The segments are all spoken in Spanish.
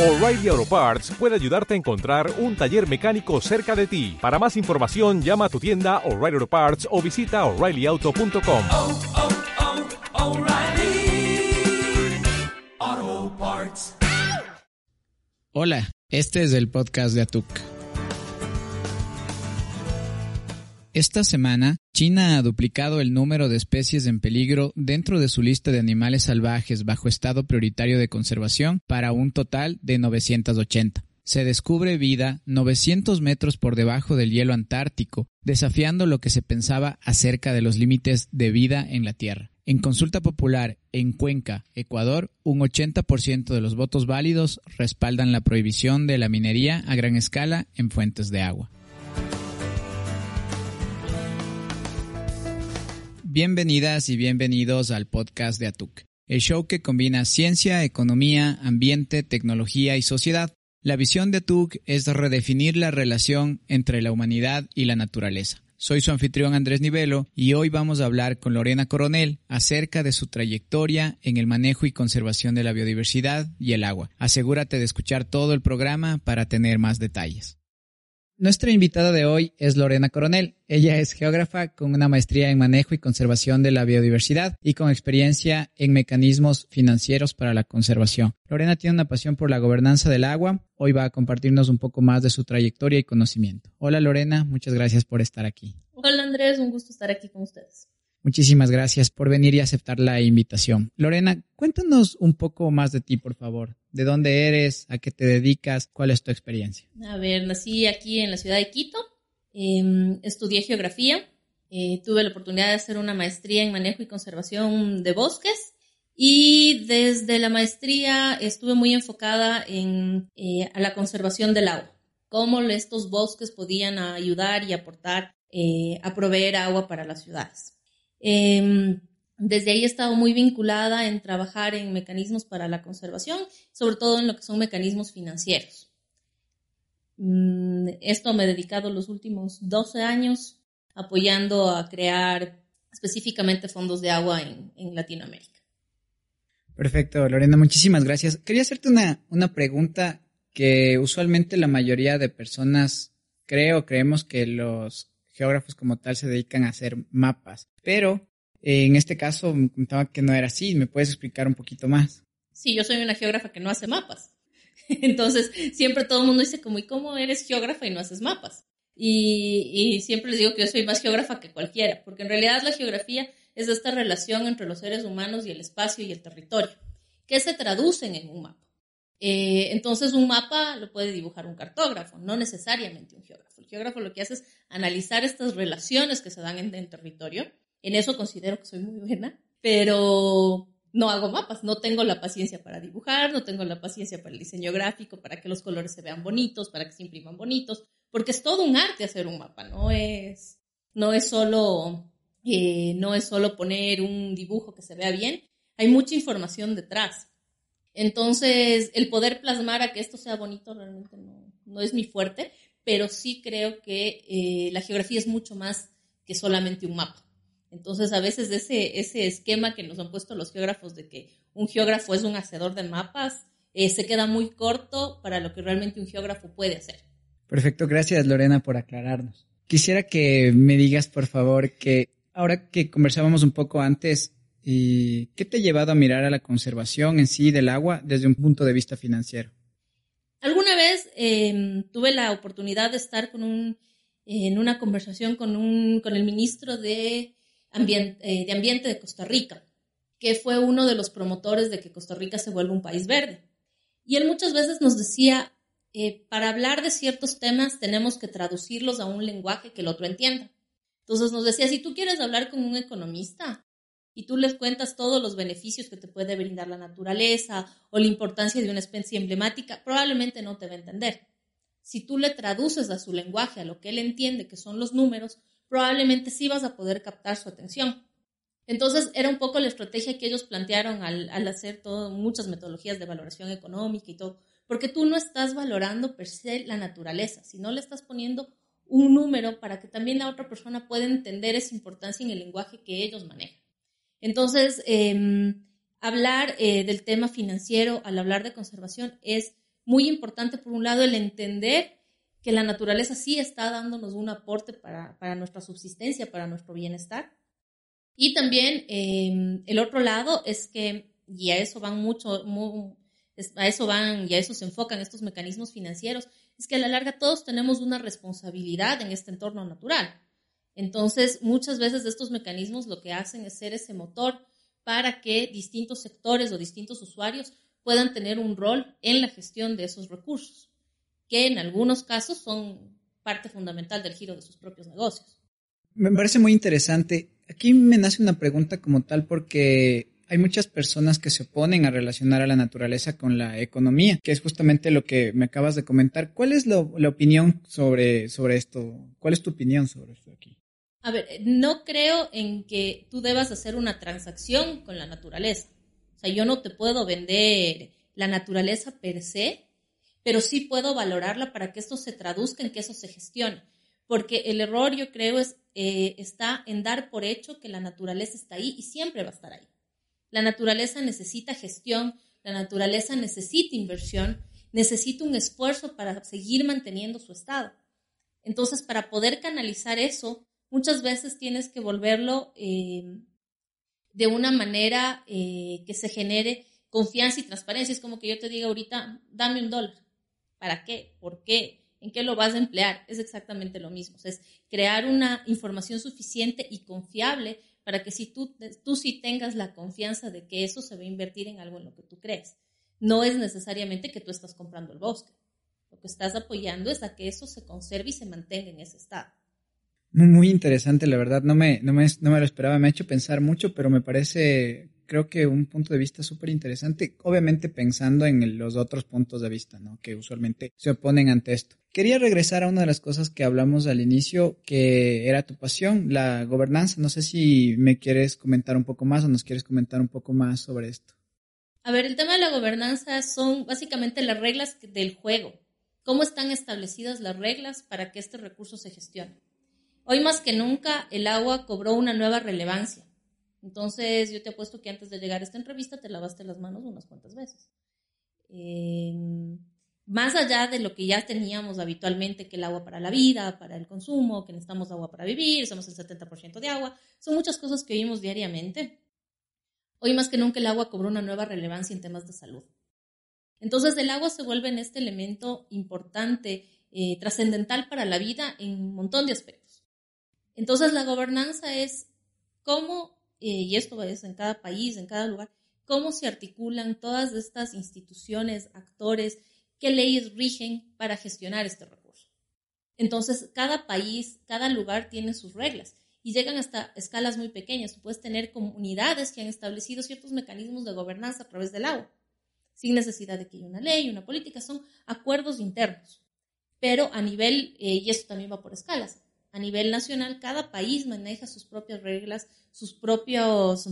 O'Reilly Auto Parts puede ayudarte a encontrar un taller mecánico cerca de ti. Para más información, llama a tu tienda O'Reilly Auto Parts o visita oreillyauto.com. oh, oh, Parts. Hola, este es el podcast de Atuk. Esta semana, China ha duplicado el número de especies en peligro dentro de su lista de animales salvajes bajo estado prioritario de conservación para un total de 980. Se descubre vida 900 metros por debajo del hielo antártico, desafiando lo que se pensaba acerca de los límites de vida en la Tierra. En consulta popular en Cuenca, Ecuador, un 80% de los votos válidos respaldan la prohibición de la minería a gran escala en fuentes de agua. Bienvenidas y bienvenidos al podcast de Atuk, el show que combina ciencia, economía, ambiente, tecnología y sociedad. La visión de Atuk es redefinir la relación entre la humanidad y la naturaleza. Soy su anfitrión Andrés Nivelo y hoy vamos a hablar con Lorena Coronel acerca de su trayectoria en el manejo y conservación de la biodiversidad y el agua. Asegúrate de escuchar todo el programa para tener más detalles. Nuestra invitada de hoy es Lorena Coronel. Ella es geógrafa con una maestría en manejo y conservación de la biodiversidad y con experiencia en mecanismos financieros para la conservación. Lorena tiene una pasión por la gobernanza del agua. Hoy va a compartirnos un poco más de su trayectoria y conocimiento. Hola Lorena, muchas gracias por estar aquí. Hola Andrés, un gusto estar aquí con ustedes. Muchísimas gracias por venir y aceptar la invitación. Lorena, cuéntanos un poco más de ti, por favor. ¿De dónde eres? ¿A qué te dedicas? ¿Cuál es tu experiencia? A ver, nací aquí en la ciudad de Quito, eh, estudié geografía, eh, tuve la oportunidad de hacer una maestría en manejo y conservación de bosques y desde la maestría estuve muy enfocada en eh, a la conservación del agua, cómo estos bosques podían ayudar y aportar a proveer agua para las ciudades. Eh, desde ahí he estado muy vinculada en trabajar en mecanismos para la conservación, sobre todo en lo que son mecanismos financieros. Mm, esto me he dedicado los últimos 12 años apoyando a crear específicamente fondos de agua en, en Latinoamérica. Perfecto, Lorena, muchísimas gracias. Quería hacerte una, una pregunta que usualmente la mayoría de personas creo, creemos que los geógrafos como tal se dedican a hacer mapas, pero eh, en este caso me contaba que no era así. ¿Me puedes explicar un poquito más? Sí, yo soy una geógrafa que no hace mapas. Entonces, siempre todo el mundo dice como, ¿y cómo eres geógrafa y no haces mapas? Y, y, siempre les digo que yo soy más geógrafa que cualquiera, porque en realidad la geografía es esta relación entre los seres humanos y el espacio y el territorio, que se traducen en un mapa. Eh, entonces, un mapa lo puede dibujar un cartógrafo, no necesariamente un geógrafo. El geógrafo lo que hace es analizar estas relaciones que se dan en el territorio. En eso considero que soy muy buena, pero no hago mapas, no tengo la paciencia para dibujar, no tengo la paciencia para el diseño gráfico, para que los colores se vean bonitos, para que se impriman bonitos, porque es todo un arte hacer un mapa, no es, no es solo, eh, no es solo poner un dibujo que se vea bien, hay mucha información detrás. Entonces, el poder plasmar a que esto sea bonito realmente no, es mi fuerte, pero sí creo que eh, la geografía es mucho más que solamente un mapa. Entonces, a veces ese, ese esquema que nos han puesto los geógrafos de que un geógrafo es un hacedor de mapas, eh, se queda muy corto para lo que realmente un geógrafo puede hacer. Perfecto, gracias Lorena por aclararnos. Quisiera que me digas, por favor, que ahora que conversábamos un poco antes, ¿Y qué te ha llevado a mirar a la conservación en sí del agua desde un punto de vista financiero? Alguna vez eh, tuve la oportunidad de estar con un, en una conversación con, un, con el ministro de eh, de ambiente de Costa Rica, que fue uno de los promotores de que Costa Rica se vuelva un país verde. Y él muchas veces nos decía, eh, para hablar de ciertos temas tenemos que traducirlos a un lenguaje que el otro entienda. Entonces nos decía, si tú quieres hablar con un economista, y tú les cuentas todos los beneficios que te puede brindar la naturaleza o la importancia de una especie emblemática, probablemente no te va a entender. Si tú le traduces a su lenguaje, a lo que él entiende que son los números, probablemente sí vas a poder captar su atención. Entonces, era un poco la estrategia que ellos plantearon al, hacer todo, muchas metodologías de valoración económica y todo, porque tú no estás valorando per se la naturaleza, sino le estás poniendo un número para que también la otra persona pueda entender esa importancia en el lenguaje que ellos manejan. Entonces, eh, hablar eh, del tema financiero al hablar de conservación es muy importante, por un lado, el entender que la naturaleza sí está dándonos un aporte para, para nuestra subsistencia, para nuestro bienestar. Y también em, el otro lado es que, y a eso van mucho, a eso van y a eso se enfocan estos mecanismos financieros, es que a la larga todos tenemos una responsabilidad en este entorno natural. Entonces, muchas veces estos mecanismos lo que hacen es ser ese motor para que distintos sectores o distintos usuarios puedan tener un rol en la gestión de esos recursos, que en algunos casos son parte fundamental del giro de sus propios negocios. Me parece muy interesante. Aquí me nace una pregunta como tal porque hay muchas personas que se oponen a relacionar a la naturaleza con la economía, que es justamente lo que me acabas de comentar. ¿Cuál es la opinión sobre, sobre esto? ¿Cuál es tu opinión sobre esto aquí? A ver, no creo en que tú debas hacer una transacción con la naturaleza. O sea, yo no te puedo vender la naturaleza per se, pero sí puedo valorarla para que esto se traduzca en que eso se gestione. Porque el error, yo creo, es, eh, está en dar por hecho que la naturaleza está ahí y siempre va a estar ahí. La naturaleza necesita gestión, la naturaleza necesita inversión, necesita un esfuerzo para seguir manteniendo su estado. Entonces, para poder canalizar eso, muchas veces tienes que volverlo eh, de una manera eh, que se genere confianza y transparencia. Es como que yo te diga ahorita, dame un dólar. ¿Para qué? ¿Por qué? ¿En qué lo vas a emplear? Es exactamente lo mismo. es crear una información suficiente y confiable para que si tú, tú sí tengas la confianza de que eso se va a invertir en algo en lo que tú crees. No es necesariamente que tú estás comprando el bosque. Lo que estás apoyando es a que eso se conserve y se mantenga en ese estado. Muy interesante, la verdad. No me, no me, no me lo esperaba. Me ha hecho pensar mucho, pero me parece, creo que un punto de vista súper interesante. Obviamente pensando en los otros puntos de vista, ¿no? Que usualmente se oponen ante esto. Quería regresar a una de las cosas que hablamos al inicio, que era tu pasión, la gobernanza. No sé si me quieres comentar un poco más o nos quieres comentar un poco más sobre esto. A ver, el tema de la gobernanza son básicamente las reglas del juego. ¿Cómo están establecidas las reglas para que este recurso se gestione? Hoy más que nunca el agua cobró una nueva relevancia. Entonces yo te apuesto que antes de llegar a esta entrevista te lavaste las manos unas cuantas veces. Em, más allá de lo que ya teníamos habitualmente, que el agua para la vida, para el consumo, que necesitamos agua para vivir, somos el 70% de agua, son muchas cosas que vivimos diariamente. Hoy más que nunca el agua cobró una nueva relevancia en temas de salud. Entonces el agua se vuelve en este elemento importante, eh, trascendental para la vida en un montón de aspectos. Entonces la gobernanza es cómo, eh, y esto es en cada país, en cada lugar, cómo se articulan todas estas instituciones, actores, qué leyes rigen para gestionar este recurso. Entonces, cada país, cada lugar tiene sus reglas y llegan hasta escalas muy pequeñas. Tú puedes tener comunidades que han establecido ciertos mecanismos de gobernanza a través del agua, sin necesidad de que haya una ley, una política, son acuerdos internos. Pero a nivel, eh, y esto también va por escalas, a nivel nacional, cada país maneja sus propias reglas, sus, propios,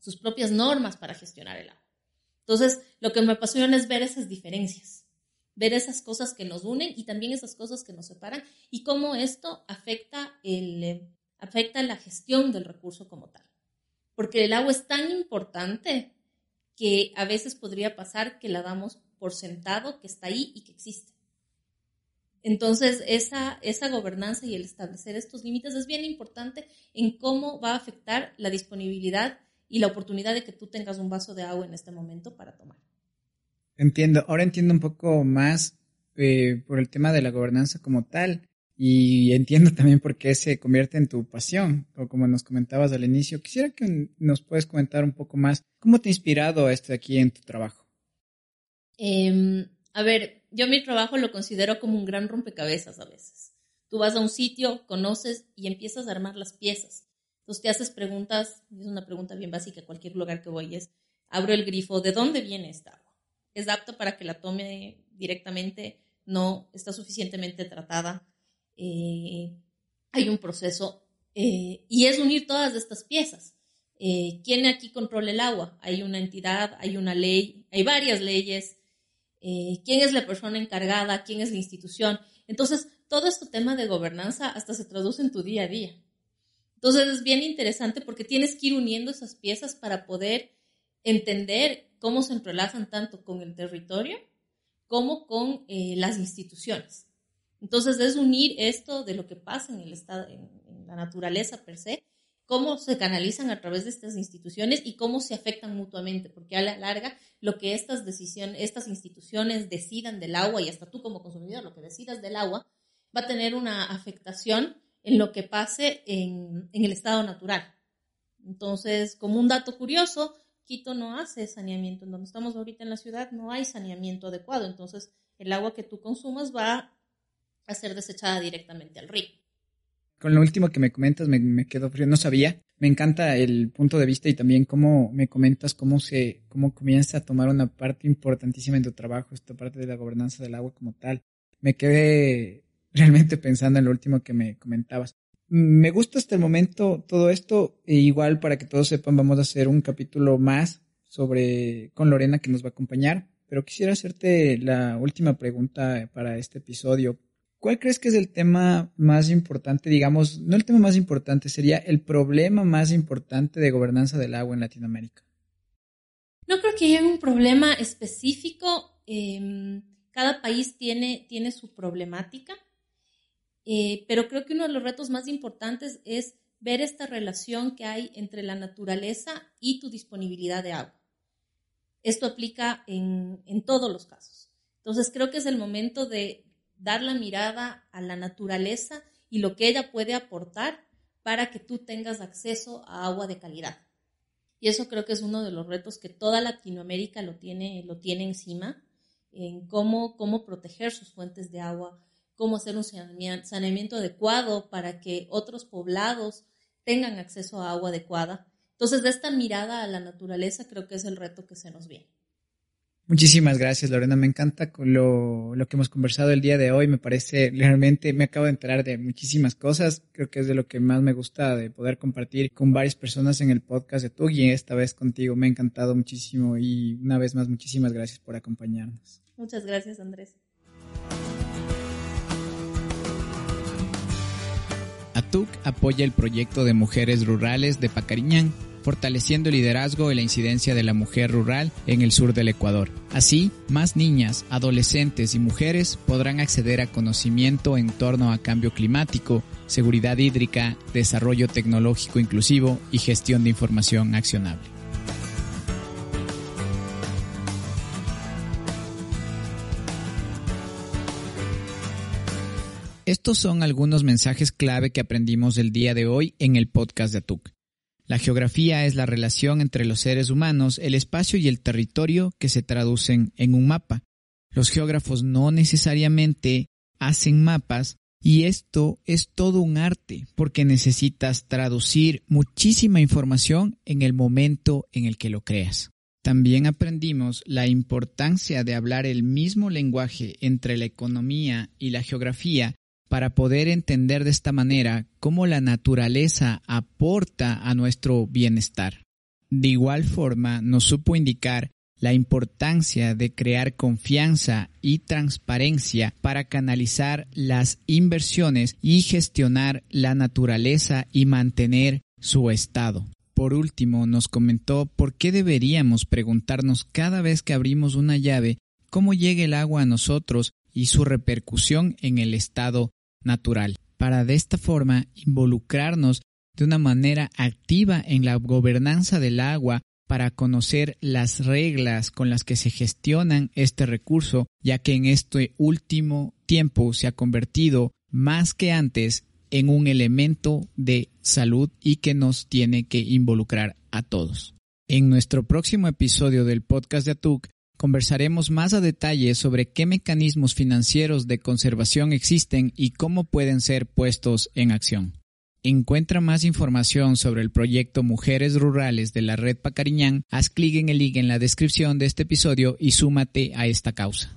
sus propias normas para gestionar el agua. Entonces, lo que me apasiona es ver esas diferencias, ver esas cosas que nos unen y también esas cosas que nos separan y cómo esto afecta, el, afecta la gestión del recurso como tal. Porque el agua es tan importante que a veces podría pasar que la damos por sentado, que está ahí y que existe. Entonces, esa, esa gobernanza y el establecer estos límites es bien importante en cómo va a afectar la disponibilidad y la oportunidad de que tú tengas un vaso de agua en este momento para tomar. Entiendo, ahora entiendo un poco más eh, por el tema de la gobernanza como tal y entiendo también por qué se convierte en tu pasión, o como nos comentabas al inicio. Quisiera que nos puedes comentar un poco más cómo te ha inspirado esto aquí en tu trabajo. Em, a ver, yo mi trabajo lo considero como un gran rompecabezas a veces. Tú vas a un sitio, conoces y empiezas a armar las piezas. Entonces te haces preguntas, es una pregunta bien básica, cualquier lugar que voy es, abro el grifo, ¿de dónde viene esta agua? ¿Es apto para que la tome directamente? No, está suficientemente tratada. Eh, hay un proceso eh, y es unir todas estas piezas. Eh, ¿Quién aquí controla el agua? Hay una entidad, hay una ley, hay varias leyes, eh, quién es la persona encargada, quién es la institución. Entonces, todo este tema de gobernanza hasta se traduce en tu día a día. Entonces, es bien interesante porque tienes que ir uniendo esas piezas para poder entender cómo se entrelazan tanto con el territorio como con eh, las instituciones. Entonces es unir esto de lo que pasa en el estado, en, la naturaleza per se, cómo se canalizan a través de estas instituciones y cómo se afectan mutuamente, porque a la larga lo que estas decisiones, estas instituciones decidan del agua y hasta tú como consumidor lo que decidas del agua va a tener una afectación en lo que pase en, en el estado natural. Entonces, como un dato curioso, Quito no hace saneamiento. En donde estamos ahorita en la ciudad no hay saneamiento adecuado. Entonces, el agua que tú consumas va a ser desechada directamente al río. Con lo último que me comentas, me, me quedo frío. No sabía. Me encanta el punto de vista y también cómo me comentas cómo se, cómo comienza a tomar una parte importantísima en tu trabajo, esta parte de la gobernanza del agua como tal. Me quedé realmente pensando en lo último que me comentabas. Me gusta hasta el momento todo esto. E igual para que todos sepan, vamos a hacer un capítulo más sobre con Lorena que nos va a acompañar. Pero quisiera hacerte la última pregunta para este episodio. ¿Cuál crees que es el tema más importante, digamos, no el tema más importante, sería el problema más importante de gobernanza del agua en Latinoamérica? No creo que haya un problema específico. Em, cada país tiene, tiene su problemática. Eh, pero creo que uno de los retos más importantes es ver esta relación que hay entre la naturaleza y tu disponibilidad de agua. Esto aplica en, en todos los casos. Entonces creo que es el momento de dar la mirada a la naturaleza y lo que ella puede aportar para que tú tengas acceso a agua de calidad. Y eso creo que es uno de los retos que toda Latinoamérica lo tiene, lo tiene encima, en cómo, cómo proteger sus fuentes de agua, cómo hacer un saneamiento adecuado para que otros poblados tengan acceso a agua adecuada. Entonces, de esta mirada a la naturaleza creo que es el reto que se nos viene. Muchísimas gracias, Lorena. Me encanta lo, lo que hemos conversado el día de hoy. Me parece realmente, me acabo de enterar de muchísimas cosas. Creo que es de lo que más me gusta de poder compartir con varias personas en el podcast de tu y esta vez contigo. Me ha encantado muchísimo y una vez más, muchísimas gracias por acompañarnos. Muchas gracias, Andrés. ATUC apoya el proyecto de mujeres rurales de Pacariñán, fortaleciendo el liderazgo y la incidencia de la mujer rural en el sur del Ecuador. Así, más niñas, adolescentes y mujeres podrán acceder a conocimiento en torno a cambio climático, seguridad hídrica, desarrollo tecnológico inclusivo y gestión de información accionable. Estos son algunos mensajes clave que aprendimos el día de hoy en el podcast de Atuk. La geografía es la relación entre los seres humanos, el espacio y el territorio que se traducen en un mapa. Los geógrafos no necesariamente hacen mapas y esto es todo un arte porque necesitas traducir muchísima información en el momento en el que lo creas. También aprendimos la importancia de hablar el mismo lenguaje entre la economía y la geografía para poder entender de esta manera cómo la naturaleza aporta a nuestro bienestar. De igual forma, nos supo indicar la importancia de crear confianza y transparencia para canalizar las inversiones y gestionar la naturaleza y mantener su estado. Por último, nos comentó por qué deberíamos preguntarnos cada vez que abrimos una llave cómo llega el agua a nosotros y su repercusión en el estado natural, para de esta forma involucrarnos de una manera activa en la gobernanza del agua para conocer las reglas con las que se gestionan este recurso, ya que en este último tiempo se ha convertido más que antes en un elemento de salud y que nos tiene que involucrar a todos. En nuestro próximo episodio del podcast de ATUC Conversaremos más a detalle sobre qué mecanismos financieros de conservación existen y cómo pueden ser puestos en acción. Encuentra más información sobre el proyecto Mujeres Rurales de la Red Pacariñán, haz clic en el link en la descripción de este episodio y súmate a esta causa.